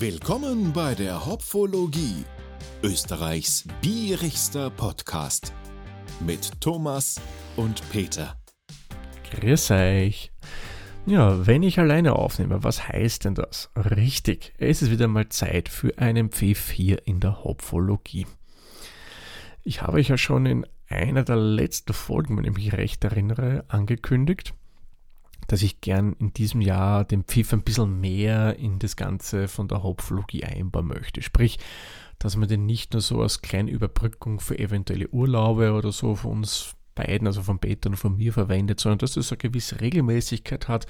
Willkommen bei der Hopfologie, Österreichs bierigster Podcast mit Thomas und Peter. Grüß euch. Ja, wenn ich alleine aufnehme, was heißt denn das? Richtig, es ist wieder mal Zeit für einen Pfiff hier in der Hopfologie. Ich habe euch ja schon in einer der letzten Folgen, wenn ich mich recht erinnere, angekündigt, dass ich gern in diesem Jahr den Pfiff ein bisschen mehr in das Ganze von der Hopflogie einbauen möchte. Sprich, dass man den nicht nur so als kleine Überbrückung für eventuelle Urlaube oder so von uns beiden, also von Peter und von mir verwendet, sondern dass es eine gewisse Regelmäßigkeit hat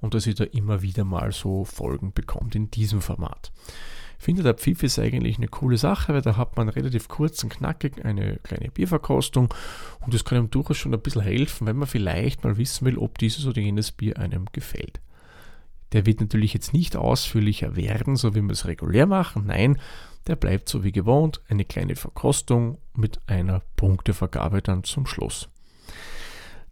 und dass ihr da immer wieder mal so Folgen bekommt in diesem Format. Finde, der Pfiff ist eigentlich eine coole Sache, weil da hat man relativ kurz und knackig eine kleine Bierverkostung und das kann einem durchaus schon ein bisschen helfen, wenn man vielleicht mal wissen will, ob dieses oder jenes Bier einem gefällt. Der wird natürlich jetzt nicht ausführlicher werden, so wie wir es regulär machen. Nein, der bleibt so wie gewohnt, eine kleine Verkostung mit einer Punktevergabe dann zum Schluss.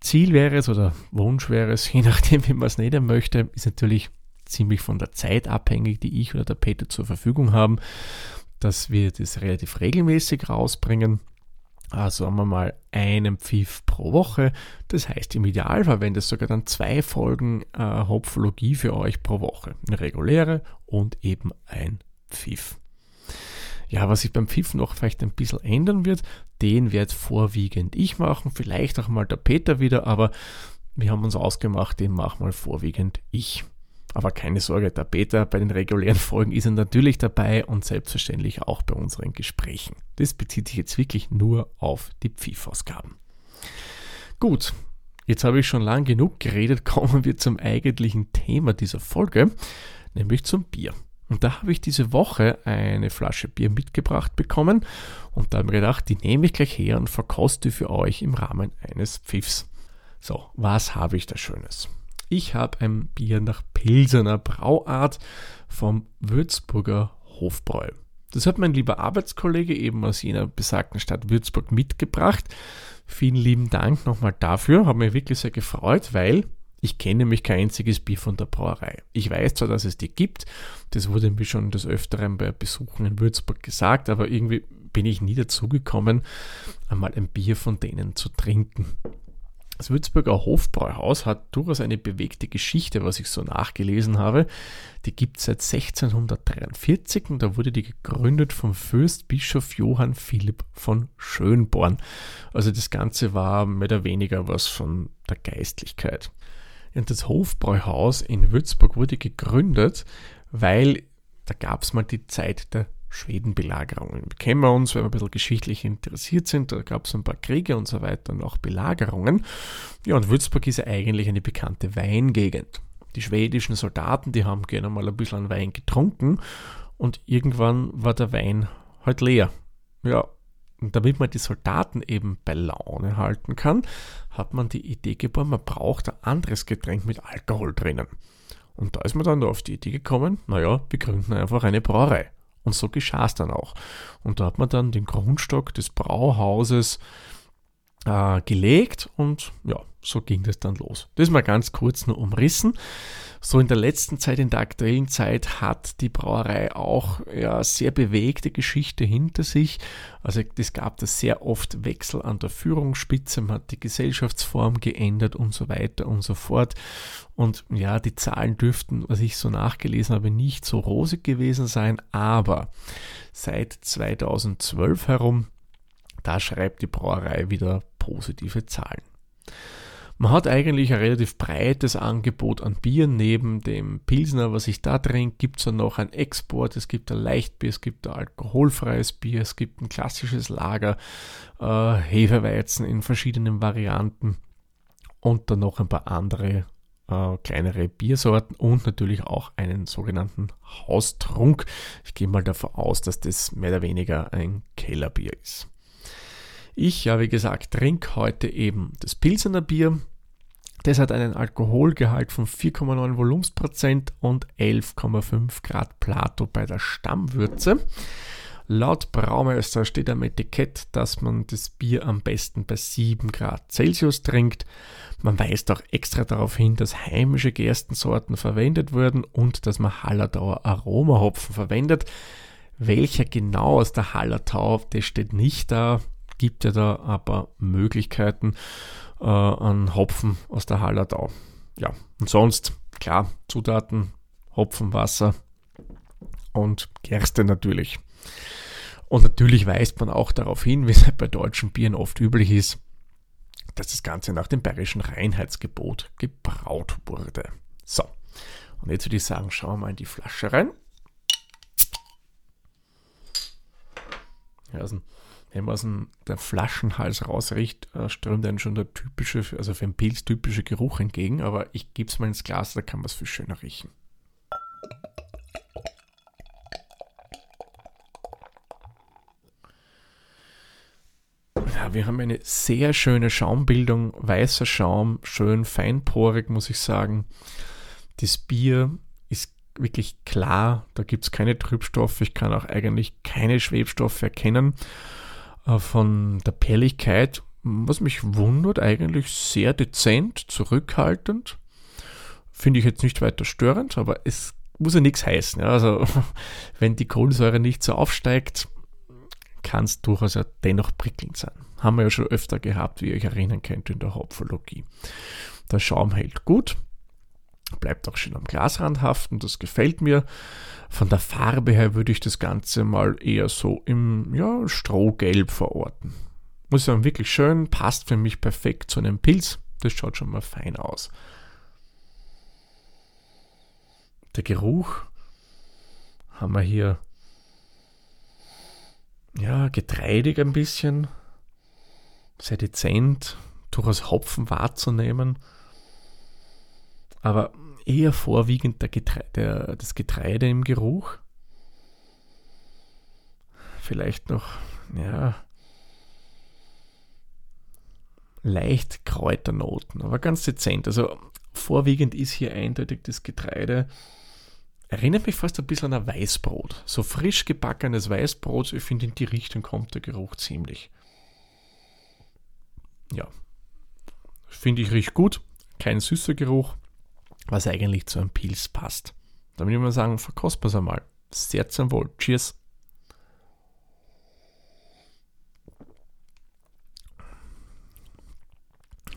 Ziel wäre es oder Wunsch wäre es, je nachdem, wie man es nehmen möchte, ist natürlich ziemlich von der Zeit abhängig, die ich oder der Peter zur Verfügung haben, dass wir das relativ regelmäßig rausbringen. Also sagen wir mal einen Pfiff pro Woche. Das heißt, im Idealfall wären das sogar dann zwei Folgen äh, Hopfologie für euch pro Woche. Eine reguläre und eben ein Pfiff. Ja, was sich beim Pfiff noch vielleicht ein bisschen ändern wird, den wird vorwiegend ich machen, vielleicht auch mal der Peter wieder, aber wir haben uns ausgemacht, den machen mal vorwiegend ich. Aber keine Sorge, der Peter bei den regulären Folgen ist er natürlich dabei und selbstverständlich auch bei unseren Gesprächen. Das bezieht sich jetzt wirklich nur auf die Pfiffausgaben. Gut, jetzt habe ich schon lang genug geredet, kommen wir zum eigentlichen Thema dieser Folge, nämlich zum Bier. Und da habe ich diese Woche eine Flasche Bier mitgebracht bekommen und da habe ich mir gedacht, die nehme ich gleich her und verkoste für euch im Rahmen eines Pfiffs. So, was habe ich da Schönes? Ich habe ein Bier nach Pilsener Brauart vom Würzburger Hofbräu. Das hat mein lieber Arbeitskollege eben aus jener besagten Stadt Würzburg mitgebracht. Vielen lieben Dank nochmal dafür. Hat mich wirklich sehr gefreut, weil ich kenne nämlich kein einziges Bier von der Brauerei. Ich weiß zwar, dass es die gibt, das wurde mir schon des Öfteren bei Besuchen in Würzburg gesagt, aber irgendwie bin ich nie dazu gekommen, einmal ein Bier von denen zu trinken. Das Würzburger Hofbräuhaus hat durchaus eine bewegte Geschichte, was ich so nachgelesen habe. Die gibt es seit 1643 und da wurde die gegründet vom Fürstbischof Johann Philipp von Schönborn. Also das Ganze war mehr oder weniger was von der Geistlichkeit. Und das Hofbräuhaus in Würzburg wurde gegründet, weil da gab es mal die Zeit der Schwedenbelagerungen. Kennen wir uns, weil wir ein bisschen geschichtlich interessiert sind. Da gab es ein paar Kriege und so weiter und auch Belagerungen. Ja, und Würzburg ist ja eigentlich eine bekannte Weingegend. Die schwedischen Soldaten, die haben gerne mal ein bisschen Wein getrunken und irgendwann war der Wein halt leer. Ja, und damit man die Soldaten eben bei Laune halten kann, hat man die Idee geboren, man braucht ein anderes Getränk mit Alkohol drinnen. Und da ist man dann auf die Idee gekommen, naja, wir gründen einfach eine Brauerei. Und so geschah es dann auch. Und da hat man dann den Grundstock des Brauhauses äh, gelegt und ja, so ging das dann los. Das mal ganz kurz nur umrissen. So in der letzten Zeit, in der aktuellen Zeit, hat die Brauerei auch ja, sehr bewegte Geschichte hinter sich. Also es gab da sehr oft Wechsel an der Führungsspitze, man hat die Gesellschaftsform geändert und so weiter und so fort. Und ja, die Zahlen dürften, was ich so nachgelesen habe, nicht so rosig gewesen sein, aber seit 2012 herum, da schreibt die Brauerei wieder positive Zahlen. Man hat eigentlich ein relativ breites Angebot an Bier. Neben dem Pilsner, was ich da trinke, gibt es dann noch ein Export, es gibt ein Leichtbier, es gibt ein alkoholfreies Bier, es gibt ein klassisches Lager, äh, Hefeweizen in verschiedenen Varianten und dann noch ein paar andere äh, kleinere Biersorten und natürlich auch einen sogenannten Haustrunk. Ich gehe mal davon aus, dass das mehr oder weniger ein Kellerbier ist. Ich, ja, wie gesagt, trinke heute eben das Pilsener Bier. Das hat einen Alkoholgehalt von 4,9 Volumensprozent und 11,5 Grad Plato bei der Stammwürze. Laut Braumeister steht am Etikett, dass man das Bier am besten bei 7 Grad Celsius trinkt. Man weist auch extra darauf hin, dass heimische Gerstensorten verwendet wurden und dass man Hallertauer Aromahopfen verwendet. Welcher genau aus der Hallertau, das steht nicht da. Gibt ja da aber Möglichkeiten äh, an Hopfen aus der Hallertau. Ja, und sonst, klar, Zutaten, Hopfen, Wasser und Gerste natürlich. Und natürlich weist man auch darauf hin, wie es bei deutschen Bieren oft üblich ist, dass das Ganze nach dem bayerischen Reinheitsgebot gebraut wurde. So, und jetzt würde ich sagen, schauen wir mal in die Flasche rein. Also, wenn man aus dem der Flaschenhals rausriecht, äh, strömt dann schon der typische, also für einen Pilz typische Geruch entgegen, aber ich gebe es mal ins Glas, da kann man es viel schöner riechen. Ja, wir haben eine sehr schöne Schaumbildung, weißer Schaum, schön feinporig, muss ich sagen. Das Bier ist wirklich klar, da gibt es keine Trübstoffe, ich kann auch eigentlich keine Schwebstoffe erkennen. Äh, von der Perligkeit, was mich wundert, eigentlich sehr dezent, zurückhaltend. Finde ich jetzt nicht weiter störend, aber es muss ja nichts heißen. Also, wenn die Kohlensäure nicht so aufsteigt, kann es durchaus ja dennoch prickelnd sein. Haben wir ja schon öfter gehabt, wie ihr euch erinnern könnt, in der Hopfologie. Der Schaum hält gut, bleibt auch schön am Glasrand haften, das gefällt mir. Von der Farbe her würde ich das Ganze mal eher so im ja, Strohgelb verorten. Muss sagen, wirklich schön, passt für mich perfekt zu einem Pilz. Das schaut schon mal fein aus. Der Geruch haben wir hier ja, getreidig ein bisschen, sehr dezent, durchaus Hopfen wahrzunehmen, aber eher vorwiegend der Getreide, das Getreide im Geruch. Vielleicht noch, ja, leicht Kräuternoten, aber ganz dezent. Also vorwiegend ist hier eindeutig das Getreide Erinnert mich fast ein bisschen an ein Weißbrot. So frisch gebackenes Weißbrot, ich finde, in die Richtung kommt der Geruch ziemlich. Ja. Finde ich riecht gut. Kein süßer Geruch, was eigentlich zu einem Pilz passt. Da würde ich mal sagen, verkosten wir es einmal. Sehr zum Wohl. Cheers.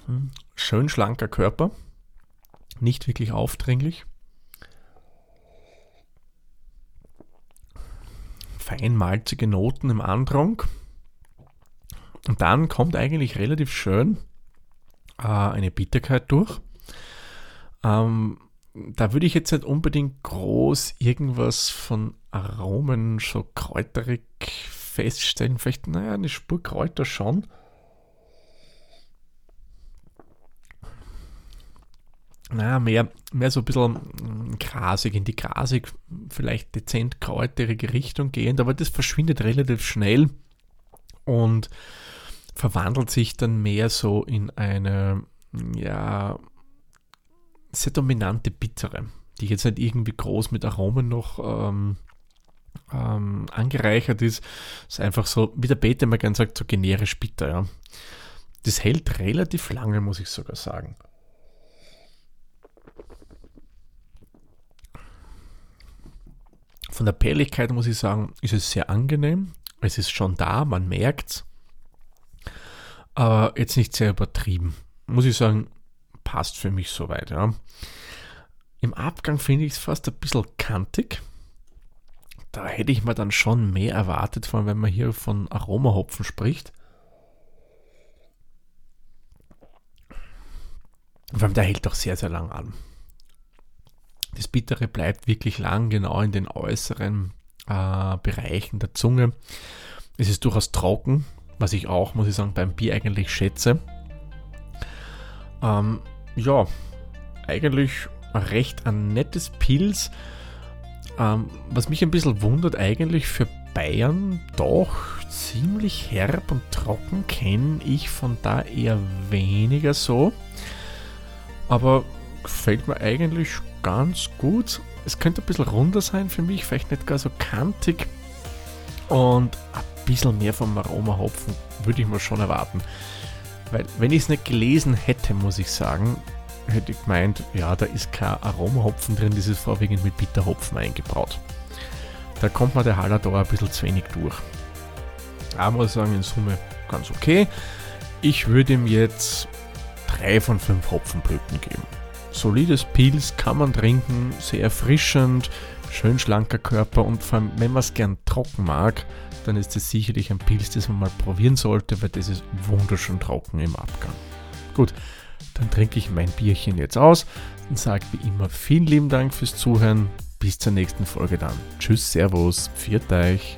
Hm. Schön schlanker Körper. Nicht wirklich aufdringlich. fein malzige Noten im Andrang. Und dann kommt eigentlich relativ schön äh, eine Bitterkeit durch. Ähm, da würde ich jetzt nicht unbedingt groß irgendwas von Aromen, so kräuterig feststellen. Vielleicht, naja, eine Spur Kräuter schon. naja, mehr, mehr so ein bisschen mm, grasig, in die grasig, vielleicht dezent kräuterige Richtung gehend, aber das verschwindet relativ schnell und verwandelt sich dann mehr so in eine, ja, sehr dominante Bittere, die jetzt nicht irgendwie groß mit Aromen noch ähm, ähm, angereichert ist. Es ist einfach so, wie der Peter immer gerne sagt, so generisch bitter. Ja. Das hält relativ lange, muss ich sogar sagen. Von der Perligkeit muss ich sagen, ist es sehr angenehm. Es ist schon da, man merkt es. Aber jetzt nicht sehr übertrieben. Muss ich sagen, passt für mich soweit. Ja. Im Abgang finde ich es fast ein bisschen kantig. Da hätte ich mir dann schon mehr erwartet, vor allem wenn man hier von Aromahopfen spricht. Vor allem der hält doch sehr, sehr lang an. Das Bittere bleibt wirklich lang, genau in den äußeren äh, Bereichen der Zunge. Es ist durchaus trocken, was ich auch, muss ich sagen, beim Bier eigentlich schätze. Ähm, ja, eigentlich recht ein nettes Pilz. Ähm, was mich ein bisschen wundert, eigentlich für Bayern doch ziemlich herb und trocken kenne ich von da eher weniger so. Aber gefällt mir eigentlich ganz gut. Es könnte ein bisschen runder sein für mich, vielleicht nicht gar so kantig. Und ein bisschen mehr vom Aromahopfen würde ich mir schon erwarten. Weil, wenn ich es nicht gelesen hätte, muss ich sagen, hätte ich gemeint, ja, da ist kein Aromahopfen drin, das ist vorwiegend mit Bitterhopfen eingebraut. Da kommt mir der Hallador ein bisschen zu wenig durch. Aber muss sagen, in Summe ganz okay. Ich würde ihm jetzt 3 von 5 Hopfenblüten geben. Solides Pilz kann man trinken, sehr erfrischend, schön schlanker Körper und vor allem, wenn man es gern trocken mag, dann ist das sicherlich ein Pilz, das man mal probieren sollte, weil das ist wunderschön trocken im Abgang. Gut, dann trinke ich mein Bierchen jetzt aus und sage wie immer vielen lieben Dank fürs Zuhören. Bis zur nächsten Folge dann. Tschüss, Servus, pfiat euch.